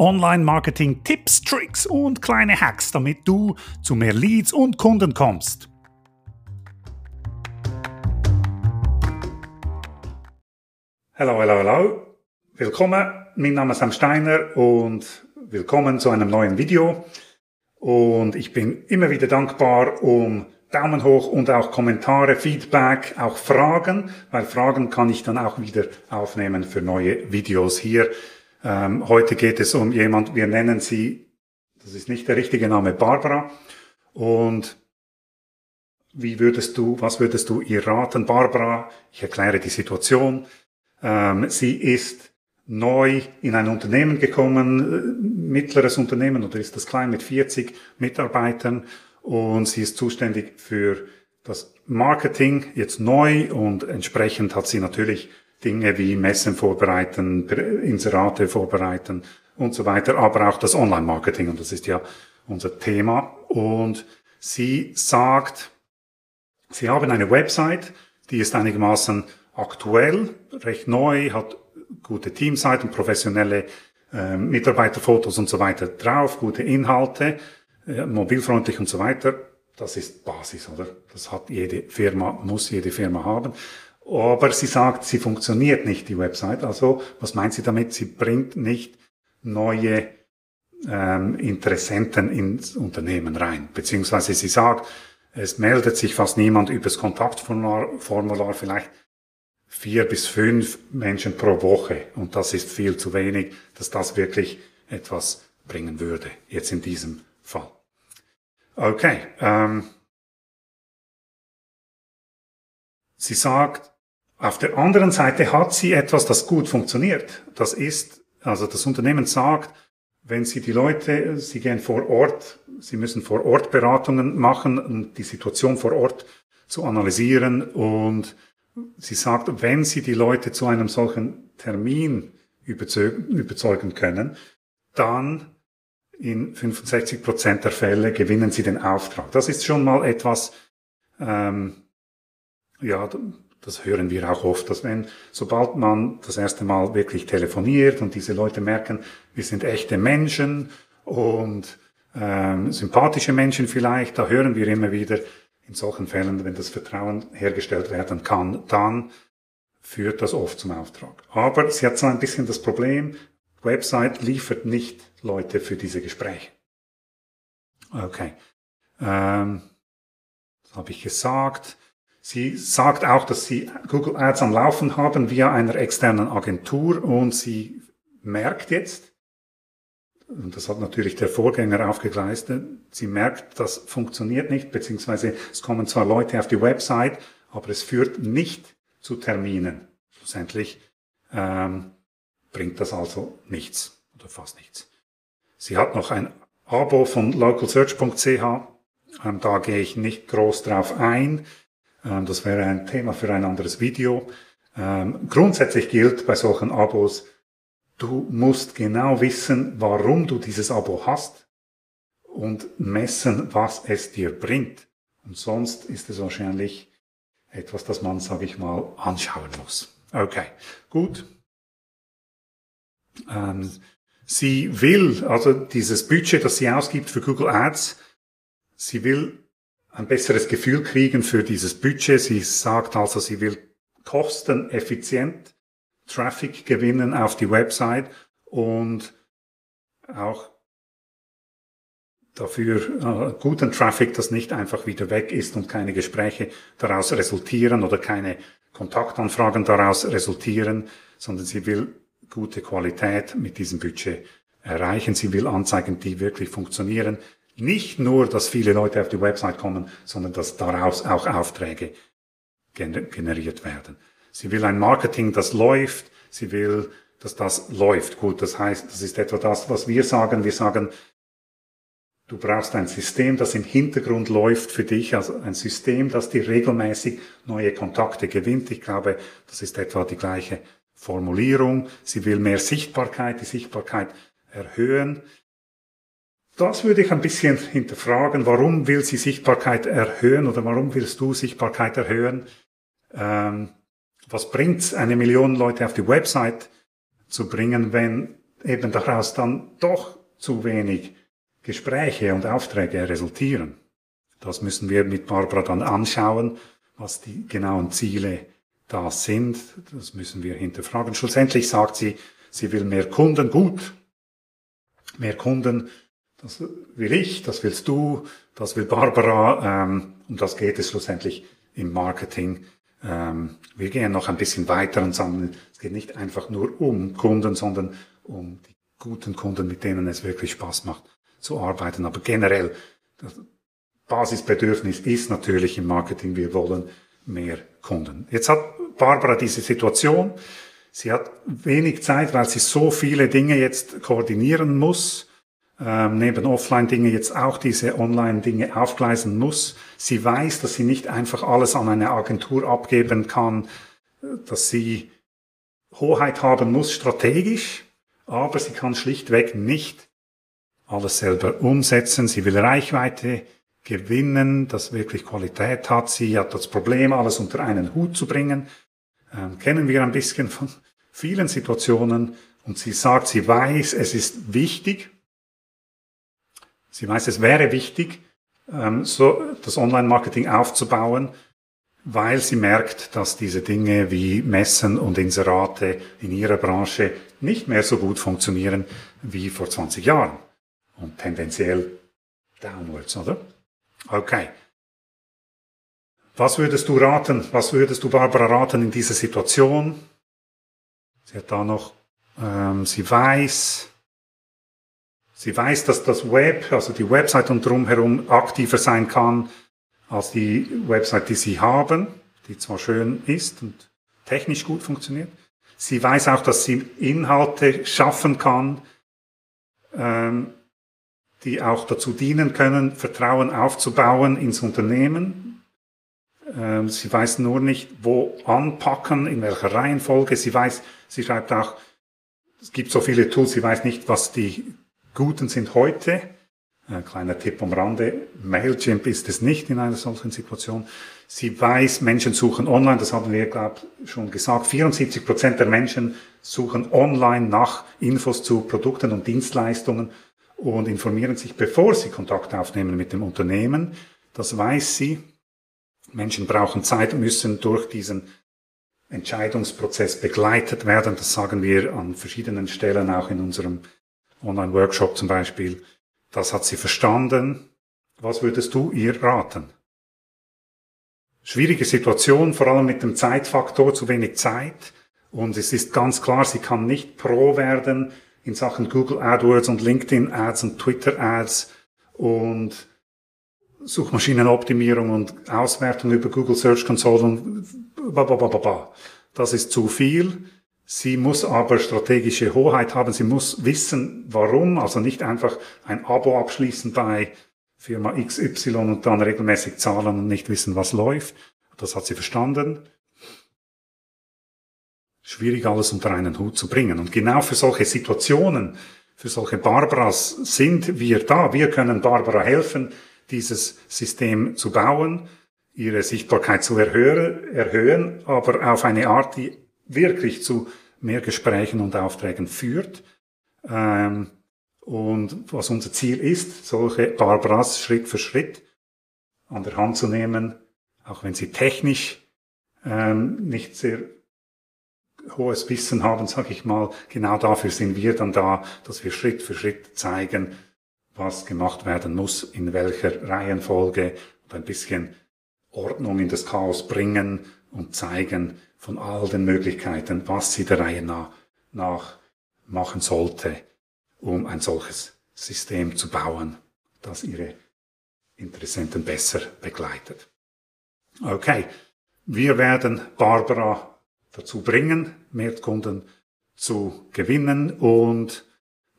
Online-Marketing-Tipps, Tricks und kleine Hacks, damit du zu mehr Leads und Kunden kommst. Hallo, hallo, hallo. Willkommen, mein Name ist Sam Steiner und willkommen zu einem neuen Video. Und ich bin immer wieder dankbar um Daumen hoch und auch Kommentare, Feedback, auch Fragen, weil Fragen kann ich dann auch wieder aufnehmen für neue Videos hier. Ähm, heute geht es um jemand, wir nennen sie, das ist nicht der richtige Name, Barbara. Und wie würdest du, was würdest du ihr raten? Barbara, ich erkläre die Situation. Ähm, sie ist neu in ein Unternehmen gekommen, äh, mittleres Unternehmen oder ist das klein mit 40 Mitarbeitern und sie ist zuständig für das Marketing jetzt neu und entsprechend hat sie natürlich Dinge wie Messen vorbereiten, Inserate vorbereiten und so weiter, aber auch das Online-Marketing und das ist ja unser Thema. Und sie sagt, sie haben eine Website, die ist einigermaßen aktuell, recht neu, hat gute Teamseiten, professionelle äh, Mitarbeiterfotos und so weiter drauf, gute Inhalte mobilfreundlich und so weiter. Das ist Basis, oder? Das hat jede Firma, muss jede Firma haben. Aber sie sagt, sie funktioniert nicht, die Website. Also, was meint sie damit? Sie bringt nicht neue ähm, Interessenten ins Unternehmen rein. Beziehungsweise sie sagt, es meldet sich fast niemand übers Kontaktformular, Formular, vielleicht vier bis fünf Menschen pro Woche. Und das ist viel zu wenig, dass das wirklich etwas bringen würde, jetzt in diesem Fall. Okay. Ähm, sie sagt, auf der anderen Seite hat sie etwas, das gut funktioniert. Das ist, also das Unternehmen sagt, wenn Sie die Leute, Sie gehen vor Ort, Sie müssen vor Ort Beratungen machen, um die Situation vor Ort zu analysieren. Und sie sagt, wenn Sie die Leute zu einem solchen Termin überzeugen können, dann in 65 Prozent der Fälle gewinnen sie den Auftrag. Das ist schon mal etwas, ähm, ja, das hören wir auch oft, dass wenn, sobald man das erste Mal wirklich telefoniert und diese Leute merken, wir sind echte Menschen und ähm, sympathische Menschen vielleicht, da hören wir immer wieder, in solchen Fällen, wenn das Vertrauen hergestellt werden kann, dann führt das oft zum Auftrag. Aber sie hat so ein bisschen das Problem, Website liefert nicht Leute für diese Gespräche. Okay. Ähm, das habe ich gesagt. Sie sagt auch, dass Sie Google Ads am Laufen haben via einer externen Agentur und sie merkt jetzt, und das hat natürlich der Vorgänger aufgegleistet, sie merkt, das funktioniert nicht, beziehungsweise es kommen zwar Leute auf die Website, aber es führt nicht zu Terminen. Schlussendlich ähm, bringt das also nichts oder fast nichts. Sie hat noch ein Abo von localsearch.ch. Ähm, da gehe ich nicht groß drauf ein. Ähm, das wäre ein Thema für ein anderes Video. Ähm, grundsätzlich gilt bei solchen Abos, du musst genau wissen, warum du dieses Abo hast und messen, was es dir bringt. Und sonst ist es wahrscheinlich etwas, das man, sage ich mal, anschauen muss. Okay, gut. Ähm, Sie will, also dieses Budget, das sie ausgibt für Google Ads, sie will ein besseres Gefühl kriegen für dieses Budget. Sie sagt also, sie will kosteneffizient Traffic gewinnen auf die Website und auch dafür äh, guten Traffic, das nicht einfach wieder weg ist und keine Gespräche daraus resultieren oder keine Kontaktanfragen daraus resultieren, sondern sie will gute Qualität mit diesem Budget erreichen. Sie will Anzeigen, die wirklich funktionieren. Nicht nur, dass viele Leute auf die Website kommen, sondern dass daraus auch Aufträge generiert werden. Sie will ein Marketing, das läuft. Sie will, dass das läuft. Gut, das heißt, das ist etwa das, was wir sagen. Wir sagen, du brauchst ein System, das im Hintergrund läuft für dich, also ein System, das dir regelmäßig neue Kontakte gewinnt. Ich glaube, das ist etwa die gleiche Formulierung. Sie will mehr Sichtbarkeit, die Sichtbarkeit erhöhen. Das würde ich ein bisschen hinterfragen. Warum will sie Sichtbarkeit erhöhen oder warum willst du Sichtbarkeit erhöhen? Ähm, was bringt's, eine Million Leute auf die Website zu bringen, wenn eben daraus dann doch zu wenig Gespräche und Aufträge resultieren. Das müssen wir mit Barbara dann anschauen, was die genauen Ziele da sind. Das müssen wir hinterfragen. Schlussendlich sagt sie, sie will mehr Kunden. Gut. Mehr Kunden. Das will ich, das willst du, das will Barbara. Ähm, um das geht es schlussendlich im Marketing. Ähm, wir gehen noch ein bisschen weiter und sagen, es geht nicht einfach nur um Kunden, sondern um die guten Kunden, mit denen es wirklich Spaß macht zu arbeiten. Aber generell, das Basisbedürfnis ist natürlich im Marketing, wir wollen mehr Kunden. Jetzt hat Barbara diese Situation. Sie hat wenig Zeit, weil sie so viele Dinge jetzt koordinieren muss, ähm, neben Offline-Dinge jetzt auch diese Online-Dinge aufgleisen muss. Sie weiß, dass sie nicht einfach alles an eine Agentur abgeben kann, dass sie Hoheit haben muss strategisch, aber sie kann schlichtweg nicht alles selber umsetzen. Sie will Reichweite gewinnen, das wirklich Qualität hat. Sie hat das Problem, alles unter einen Hut zu bringen. Ähm, kennen wir ein bisschen von vielen Situationen. Und sie sagt, sie weiß, es ist wichtig. Sie weiß, es wäre wichtig, ähm, so das Online-Marketing aufzubauen, weil sie merkt, dass diese Dinge wie Messen und Inserate in ihrer Branche nicht mehr so gut funktionieren wie vor 20 Jahren und tendenziell downwards, oder? Okay. Was würdest du raten? Was würdest du Barbara raten in dieser Situation? Sie hat da noch, ähm, sie weiß, sie weiß, dass das Web, also die Website und drumherum aktiver sein kann als die Website, die sie haben, die zwar schön ist und technisch gut funktioniert. Sie weiß auch, dass sie Inhalte schaffen kann, ähm, die auch dazu dienen können, Vertrauen aufzubauen ins Unternehmen. Ähm, sie weiß nur nicht, wo anpacken, in welcher Reihenfolge. Sie weiß, sie schreibt auch, es gibt so viele Tools, sie weiß nicht, was die guten sind heute. Ein kleiner Tipp am Rande. Mailchimp ist es nicht in einer solchen Situation. Sie weiß, Menschen suchen online, das haben wir, glaube ich, schon gesagt. 74 Prozent der Menschen suchen online nach Infos zu Produkten und Dienstleistungen und informieren sich, bevor sie Kontakt aufnehmen mit dem Unternehmen. Das weiß sie. Menschen brauchen Zeit und müssen durch diesen Entscheidungsprozess begleitet werden. Das sagen wir an verschiedenen Stellen, auch in unserem Online-Workshop zum Beispiel. Das hat sie verstanden. Was würdest du ihr raten? Schwierige Situation, vor allem mit dem Zeitfaktor, zu wenig Zeit. Und es ist ganz klar, sie kann nicht pro werden in Sachen Google AdWords und LinkedIn Ads und Twitter Ads und Suchmaschinenoptimierung und Auswertung über Google Search Console und babababa. Das ist zu viel. Sie muss aber strategische Hoheit haben. Sie muss wissen, warum. Also nicht einfach ein Abo abschließen bei Firma XY und dann regelmäßig zahlen und nicht wissen, was läuft. Das hat sie verstanden schwierig alles unter einen Hut zu bringen. Und genau für solche Situationen, für solche Barbaras sind wir da. Wir können Barbara helfen, dieses System zu bauen, ihre Sichtbarkeit zu erhöhen, erhöhen, aber auf eine Art, die wirklich zu mehr Gesprächen und Aufträgen führt. Ähm, und was unser Ziel ist, solche Barbaras Schritt für Schritt an der Hand zu nehmen, auch wenn sie technisch ähm, nicht sehr hohes Wissen haben, sage ich mal, genau dafür sind wir dann da, dass wir Schritt für Schritt zeigen, was gemacht werden muss, in welcher Reihenfolge und ein bisschen Ordnung in das Chaos bringen und zeigen von all den Möglichkeiten, was sie der Reihe nach, nach machen sollte, um ein solches System zu bauen, das ihre Interessenten besser begleitet. Okay, wir werden Barbara dazu bringen, mehr Kunden zu gewinnen. Und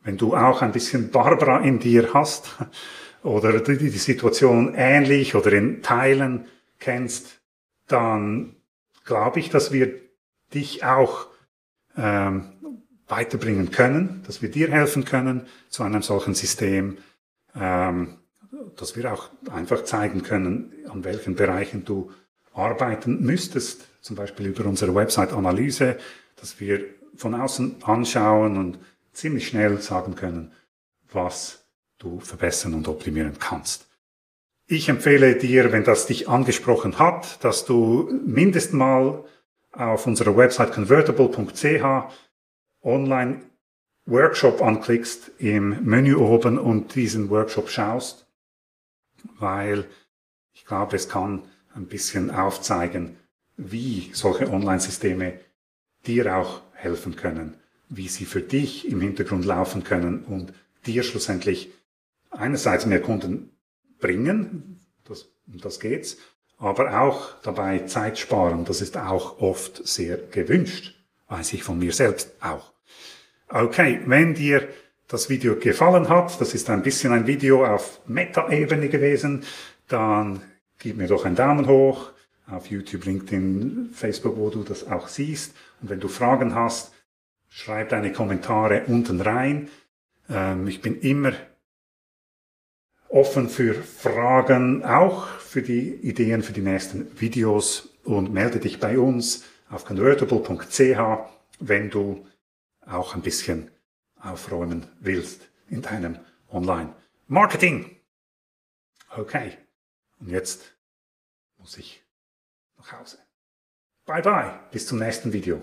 wenn du auch ein bisschen Barbara in dir hast oder die, die Situation ähnlich oder in Teilen kennst, dann glaube ich, dass wir dich auch ähm, weiterbringen können, dass wir dir helfen können zu einem solchen System, ähm, dass wir auch einfach zeigen können, an welchen Bereichen du arbeiten müsstest, zum Beispiel über unsere Website-Analyse, dass wir von außen anschauen und ziemlich schnell sagen können, was du verbessern und optimieren kannst. Ich empfehle dir, wenn das dich angesprochen hat, dass du mindestens mal auf unserer Website convertible.ch online Workshop anklickst im Menü oben und diesen Workshop schaust, weil ich glaube, es kann ein bisschen aufzeigen, wie solche Online-Systeme dir auch helfen können, wie sie für dich im Hintergrund laufen können und dir schlussendlich einerseits mehr Kunden bringen, das, das geht's, aber auch dabei Zeit sparen. Das ist auch oft sehr gewünscht, weiß ich von mir selbst auch. Okay, wenn dir das Video gefallen hat, das ist ein bisschen ein Video auf Meta-Ebene gewesen, dann gib mir doch einen Daumen hoch auf YouTube, LinkedIn, Facebook, wo du das auch siehst. Und wenn du Fragen hast, schreib deine Kommentare unten rein. Ähm, ich bin immer offen für Fragen, auch für die Ideen für die nächsten Videos und melde dich bei uns auf convertible.ch, wenn du auch ein bisschen aufräumen willst in deinem Online-Marketing. Okay, und jetzt muss ich nach Hause. Bye bye, bis zum nächsten Video.